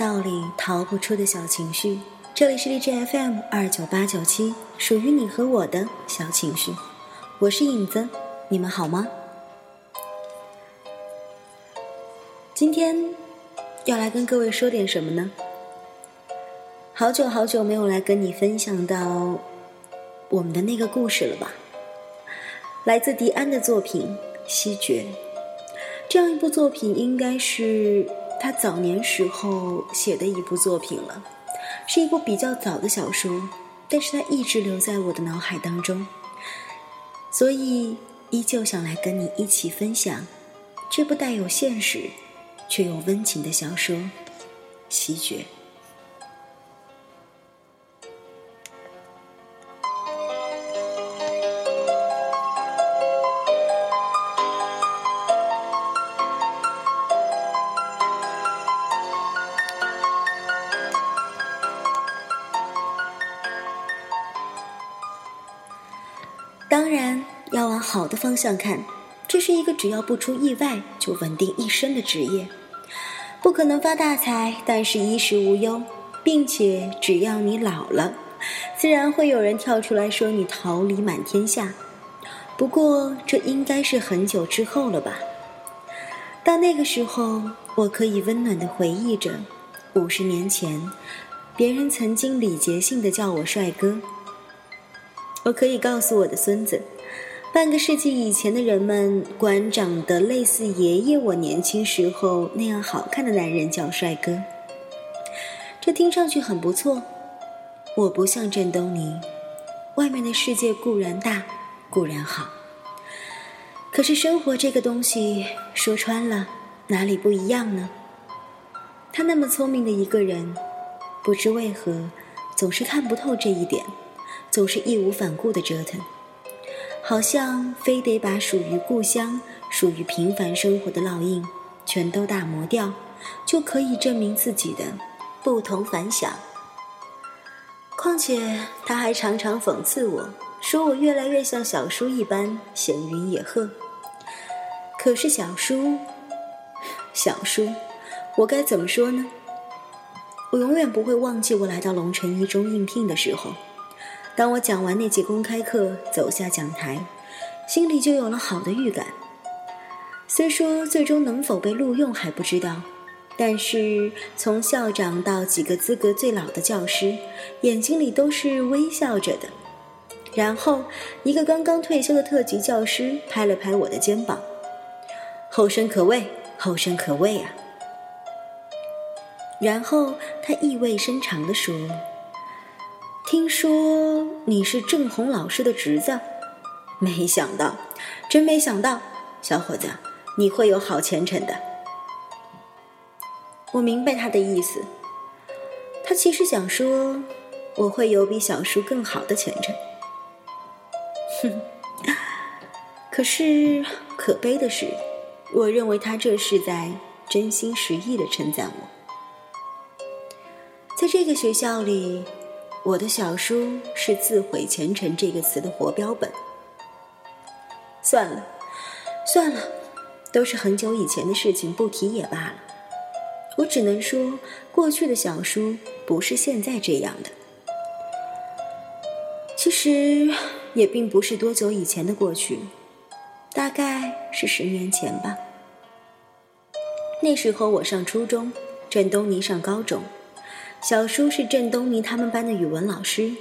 道理，逃不出的小情绪。这里是荔枝 FM 二九八九七，属于你和我的小情绪。我是影子，你们好吗？今天要来跟各位说点什么呢？好久好久没有来跟你分享到我们的那个故事了吧？来自迪安的作品《西决》，这样一部作品应该是他早年时候写的一部作品了，是一部比较早的小说，但是他一直留在我的脑海当中，所以依旧想来跟你一起分享这部带有现实却又温情的小说《西决》。的方向看，这是一个只要不出意外就稳定一生的职业，不可能发大财，但是衣食无忧，并且只要你老了，自然会有人跳出来说你桃李满天下。不过这应该是很久之后了吧？到那个时候，我可以温暖的回忆着五十年前，别人曾经礼节性的叫我帅哥。我可以告诉我的孙子，半个世纪以前的人们管长得类似爷爷我年轻时候那样好看的男人叫帅哥。这听上去很不错。我不像郑东尼，外面的世界固然大，固然好，可是生活这个东西说穿了，哪里不一样呢？他那么聪明的一个人，不知为何总是看不透这一点。总是义无反顾的折腾，好像非得把属于故乡、属于平凡生活的烙印全都打磨掉，就可以证明自己的不同凡响。况且他还常常讽刺我说我越来越像小叔一般闲云野鹤。可是小叔，小叔，我该怎么说呢？我永远不会忘记我来到龙城一中应聘的时候。当我讲完那节公开课，走下讲台，心里就有了好的预感。虽说最终能否被录用还不知道，但是从校长到几个资格最老的教师，眼睛里都是微笑着的。然后，一个刚刚退休的特级教师拍了拍我的肩膀：“后生可畏，后生可畏啊！”然后他意味深长地说。听说你是郑红老师的侄子，没想到，真没想到，小伙子，你会有好前程的。我明白他的意思，他其实想说我会有比小叔更好的前程。哼，可是可悲的是，我认为他这是在真心实意的称赞我，在这个学校里。我的小叔是自毁前程这个词的活标本。算了，算了，都是很久以前的事情，不提也罢了。我只能说，过去的小叔不是现在这样的。其实也并不是多久以前的过去，大概是十年前吧。那时候我上初中，郑东尼上高中。小叔是郑东尼他们班的语文老师。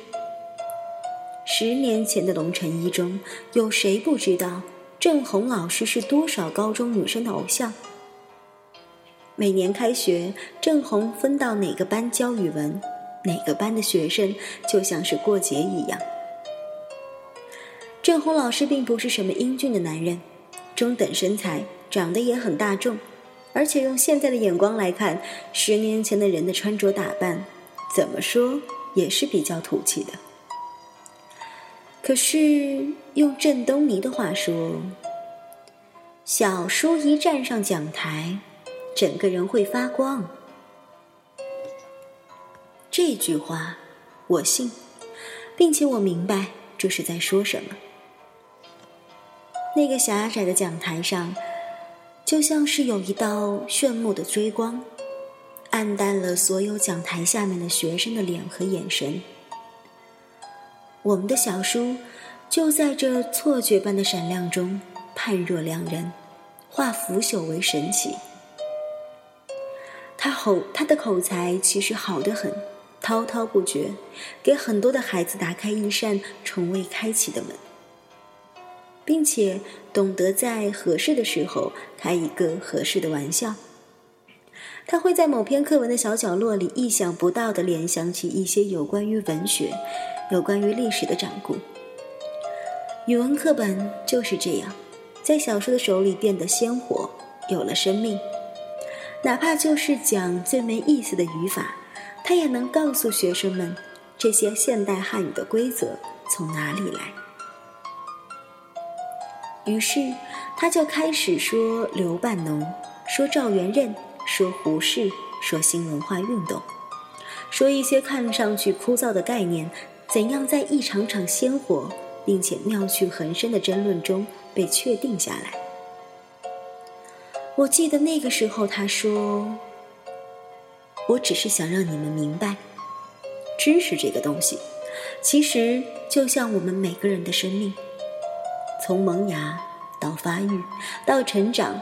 十年前的龙城一中，有谁不知道郑红老师是多少高中女生的偶像？每年开学，郑红分到哪个班教语文，哪个班的学生就像是过节一样。郑红老师并不是什么英俊的男人，中等身材，长得也很大众。而且用现在的眼光来看，十年前的人的穿着打扮，怎么说也是比较土气的。可是用郑东尼的话说，小叔一站上讲台，整个人会发光。这句话我信，并且我明白这是在说什么。那个狭窄的讲台上。就像是有一道炫目的追光，暗淡了所有讲台下面的学生的脸和眼神。我们的小叔就在这错觉般的闪亮中判若两人，化腐朽为神奇。他吼，他的口才其实好得很，滔滔不绝，给很多的孩子打开一扇从未开启的门，并且懂得在合适的时候开一个合适的玩笑。他会在某篇课文的小角落里意想不到地联想起一些有关于文学、有关于历史的掌故。语文课本就是这样，在小叔的手里变得鲜活，有了生命。哪怕就是讲最没意思的语法，他也能告诉学生们这些现代汉语的规则从哪里来。于是，他就开始说刘半农，说赵元任，说胡适，说新文化运动，说一些看上去枯燥的概念，怎样在一场场鲜活并且妙趣横生的争论中被确定下来。我记得那个时候，他说：“我只是想让你们明白，知识这个东西，其实就像我们每个人的生命，从萌芽到发育，到成长，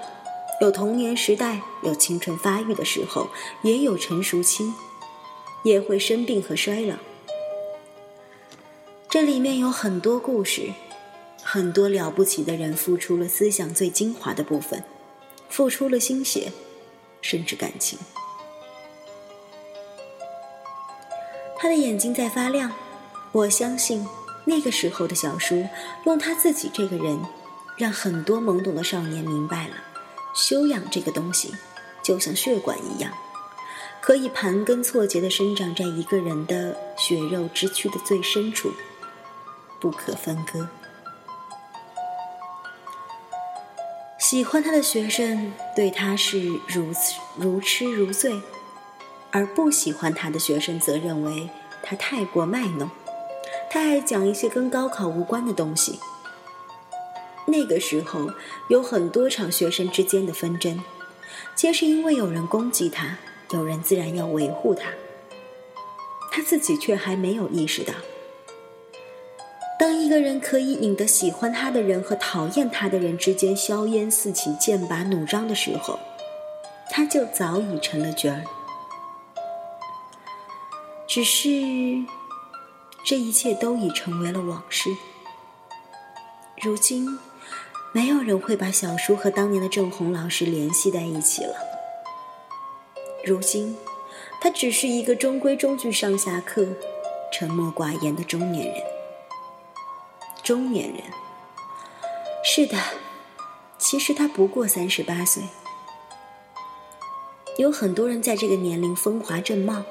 有童年时代，有青春发育的时候，也有成熟期，也会生病和衰老。这里面有很多故事，很多了不起的人付出了思想最精华的部分。”付出了心血，甚至感情。他的眼睛在发亮，我相信那个时候的小叔用他自己这个人，让很多懵懂的少年明白了，修养这个东西就像血管一样，可以盘根错节的生长在一个人的血肉之躯的最深处，不可分割。喜欢他的学生对他是如此如痴如醉，而不喜欢他的学生则认为他太过卖弄，他爱讲一些跟高考无关的东西。那个时候有很多场学生之间的纷争，皆是因为有人攻击他，有人自然要维护他，他自己却还没有意识到。当一个人可以引得喜欢他的人和讨厌他的人之间硝烟四起、剑拔弩张的时候，他就早已成了角儿。只是，这一切都已成为了往事。如今，没有人会把小叔和当年的郑红老师联系在一起了。如今，他只是一个中规中矩上下课、沉默寡言的中年人。中年人，是的，其实他不过三十八岁。有很多人在这个年龄风华正茂，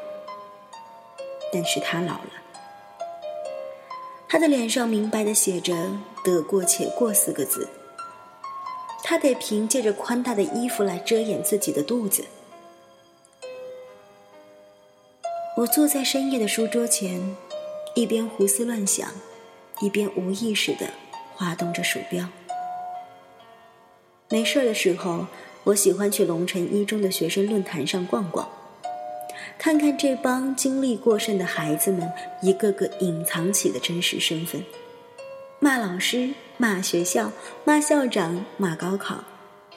但是他老了。他的脸上明白的写着“得过且过”四个字。他得凭借着宽大的衣服来遮掩自己的肚子。我坐在深夜的书桌前，一边胡思乱想。一边无意识的滑动着鼠标。没事的时候，我喜欢去龙城一中的学生论坛上逛逛，看看这帮精力过剩的孩子们一个个隐藏起的真实身份，骂老师、骂学校、骂校长、骂高考，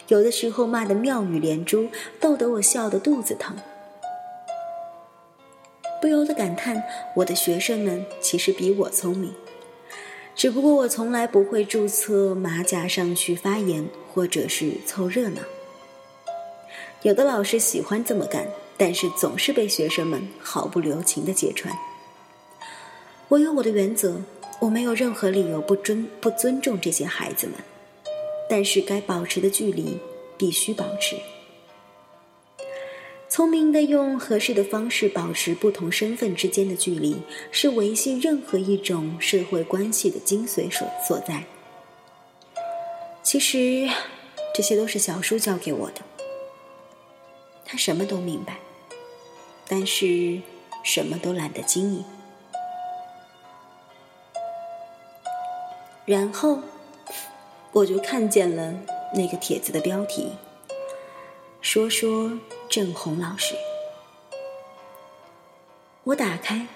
有的时候骂得妙语连珠，逗得我笑得肚子疼。不由得感叹，我的学生们其实比我聪明。只不过我从来不会注册马甲上去发言，或者是凑热闹。有的老师喜欢这么干，但是总是被学生们毫不留情的揭穿。我有我的原则，我没有任何理由不尊不尊重这些孩子们，但是该保持的距离必须保持。聪明的用合适的方式保持不同身份之间的距离，是维系任何一种社会关系的精髓所所在。其实，这些都是小叔教给我的。他什么都明白，但是什么都懒得经营。然后，我就看见了那个帖子的标题，说说。郑红老师，我打开，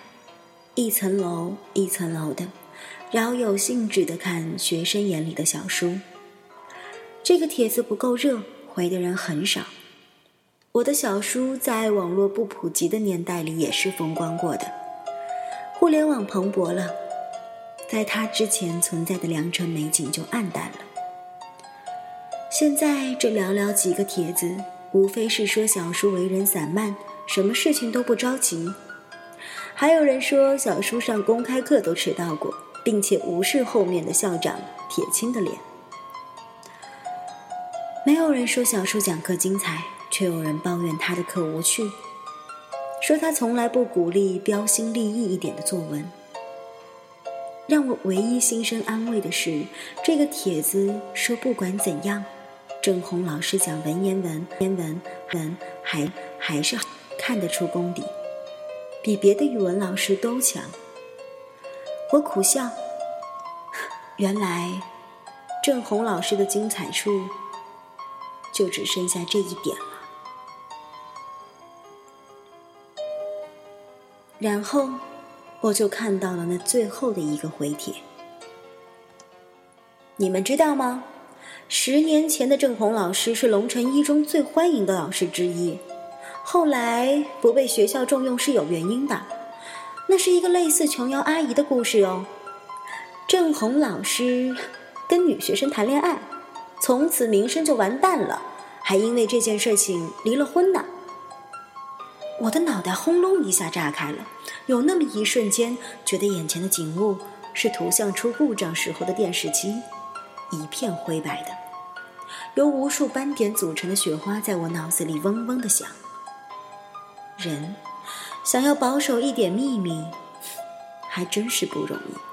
一层楼一层楼的，饶有兴致的看学生眼里的小书。这个帖子不够热，回的人很少。我的小叔在网络不普及的年代里也是风光过的，互联网蓬勃了，在他之前存在的良辰美景就暗淡了。现在这寥寥几个帖子，无非是说小叔为人散漫，什么事情都不着急。还有人说小叔上公开课都迟到过，并且无视后面的校长铁青的脸。没有人说小叔讲课精彩，却有人抱怨他的课无趣，说他从来不鼓励标新立异一点的作文。让我唯一心生安慰的是，这个帖子说不管怎样。郑红老师讲文言文，言文文还还是看得出功底，比别的语文老师都强。我苦笑，原来郑红老师的精彩处就只剩下这一点了。然后我就看到了那最后的一个回帖，你们知道吗？十年前的郑红老师是龙城一中最欢迎的老师之一，后来不被学校重用是有原因的，那是一个类似琼瑶阿姨的故事哦。郑红老师跟女学生谈恋爱，从此名声就完蛋了，还因为这件事情离了婚呢。我的脑袋轰隆一下炸开了，有那么一瞬间，觉得眼前的景物是图像出故障时候的电视机。一片灰白的，由无数斑点组成的雪花在我脑子里嗡嗡的响。人想要保守一点秘密，还真是不容易。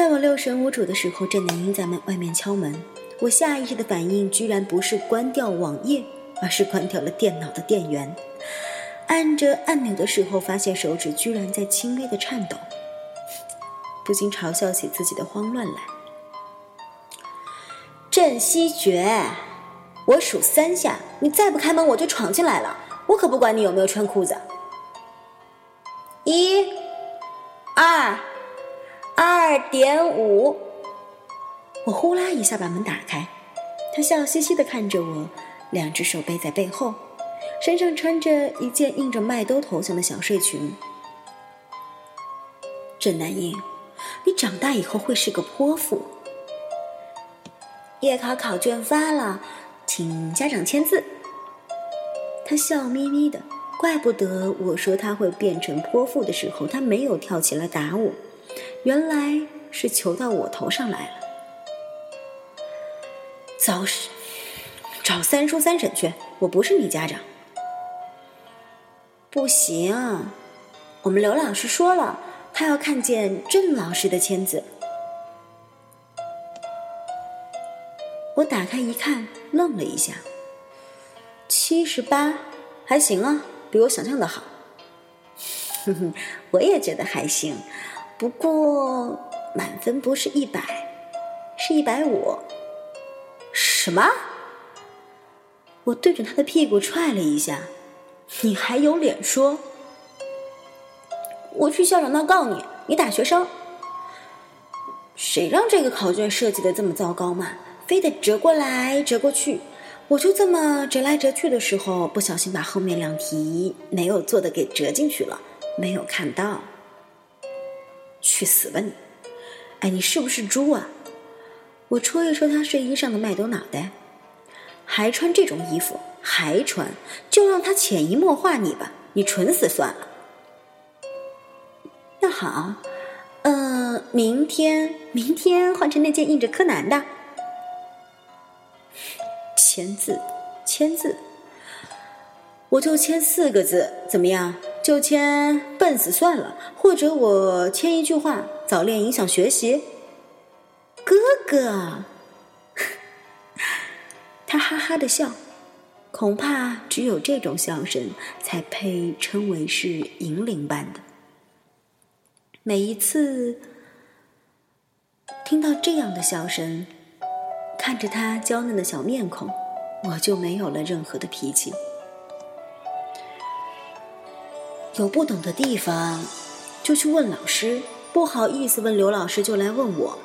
在我六神无主的时候，郑南英在门外面敲门。我下意识的反应居然不是关掉网页，而是关掉了电脑的电源。按着按钮的时候，发现手指居然在轻微的颤抖，不禁嘲笑起自己的慌乱来。郑希觉，我数三下，你再不开门，我就闯进来了。我可不管你有没有穿裤子。一、二、二点五。我呼啦一下把门打开，他笑嘻嘻的看着我，两只手背在背后。身上穿着一件印着麦兜头像的小睡裙。郑南英，你长大以后会是个泼妇。月考考卷发了，请家长签字。他笑眯眯的，怪不得我说他会变成泼妇的时候，他没有跳起来打我，原来是求到我头上来了。早是找三叔三婶去，我不是你家长。不行，我们刘老师说了，他要看见郑老师的签字。我打开一看，愣了一下。七十八，还行啊，比我想象的好。哼哼，我也觉得还行，不过满分不是一百，是一百五。什么？我对着他的屁股踹了一下。你还有脸说？我去校长那告你，你打学生。谁让这个考卷设计的这么糟糕嘛？非得折过来折过去，我就这么折来折去的时候，不小心把后面两题没有做的给折进去了，没有看到。去死吧你！哎，你是不是猪啊？我戳一戳他睡衣上的麦兜脑袋，还穿这种衣服？还穿，就让他潜移默化你吧，你蠢死算了。那好，呃，明天，明天换成那件印着柯南的，签字，签字，我就签四个字，怎么样？就签笨死算了，或者我签一句话：早恋影响学习。哥哥，他哈哈的笑。恐怕只有这种笑声才配称为是银铃般的。每一次听到这样的笑声，看。着他娇嫩的小面孔，我就没有了任何的脾气。有不懂的地方，就去问老师。不好意思问刘老师，就来问我。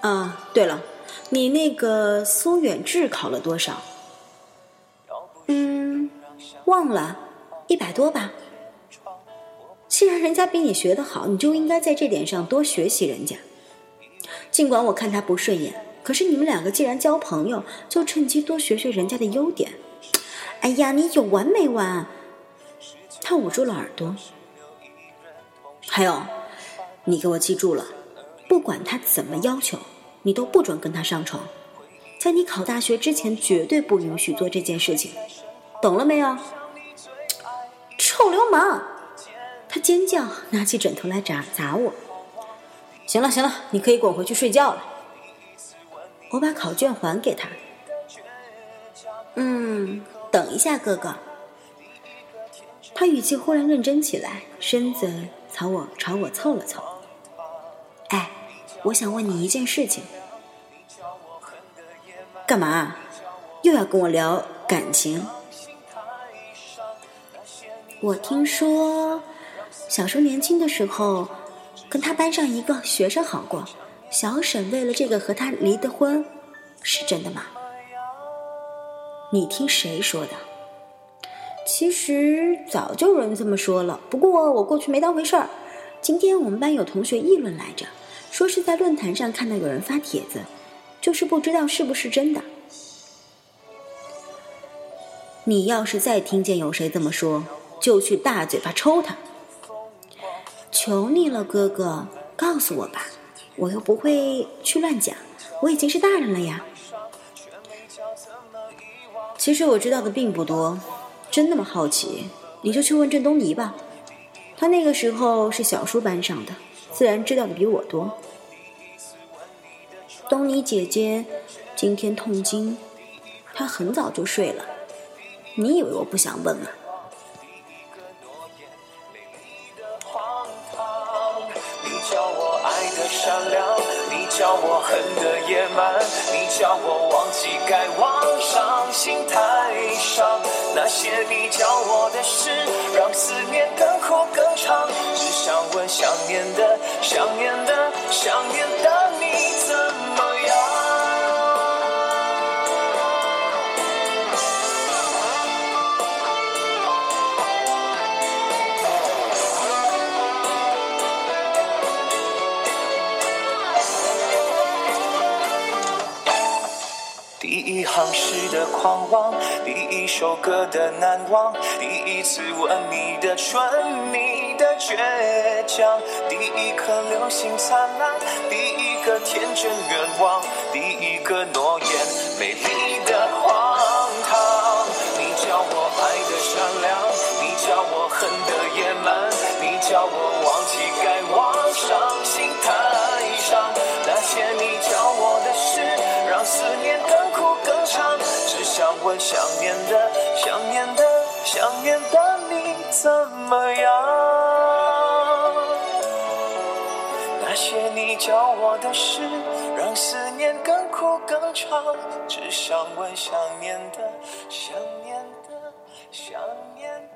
啊，对了，你那个苏远志考了多少？嗯，忘了，一百多吧。既然人家比你学的好，你就应该在这点上多学习人家。尽管我看他不顺眼，可是你们两个既然交朋友，就趁机多学学人家的优点。哎呀，你有完没完？他捂住了耳朵。还有，你给我记住了，不管他怎么要求，你都不准跟他上床。在你考大学之前，绝对不允许做这件事情，懂了没有？臭流氓！他尖叫，拿起枕头来砸砸我。行了行了，你可以滚回去睡觉了。我把考卷还给他。嗯，等一下，哥哥。他语气忽然认真起来，身子朝我朝我凑了凑。哎，我想问你一件事情。干嘛？又要跟我聊感情？我听说，小叔年轻的时候。跟他班上一个学生好过，小沈为了这个和他离的婚，是真的吗？你听谁说的？其实早就有人这么说了，不过我过去没当回事儿。今天我们班有同学议论来着，说是在论坛上看到有人发帖子，就是不知道是不是真的。你要是再听见有谁这么说，就去大嘴巴抽他。求你了，哥哥，告诉我吧，我又不会去乱讲，我已经是大人了呀。其实我知道的并不多，真那么好奇，你就去问郑东尼吧，他那个时候是小叔班上的，自然知道的比我多。东尼姐姐今天痛经，她很早就睡了，你以为我不想问吗？善良，你叫我恨得野蛮，你叫我忘记该往上心太伤。那些你教我的事，让思念更苦更长。只想问想念的，想念的，想念的你怎么样？第一？行诗的狂妄，一首歌的难忘，第一次吻你的唇，你的倔强，第一颗流星灿烂，第一个天真愿望，第一个诺言，美丽的荒唐。你叫我爱的善良，你叫我恨的野蛮，你叫我忘记该忘的你怎么样？那些你教我的事，让思念更苦更长。只想问想念的、想念的、想念的。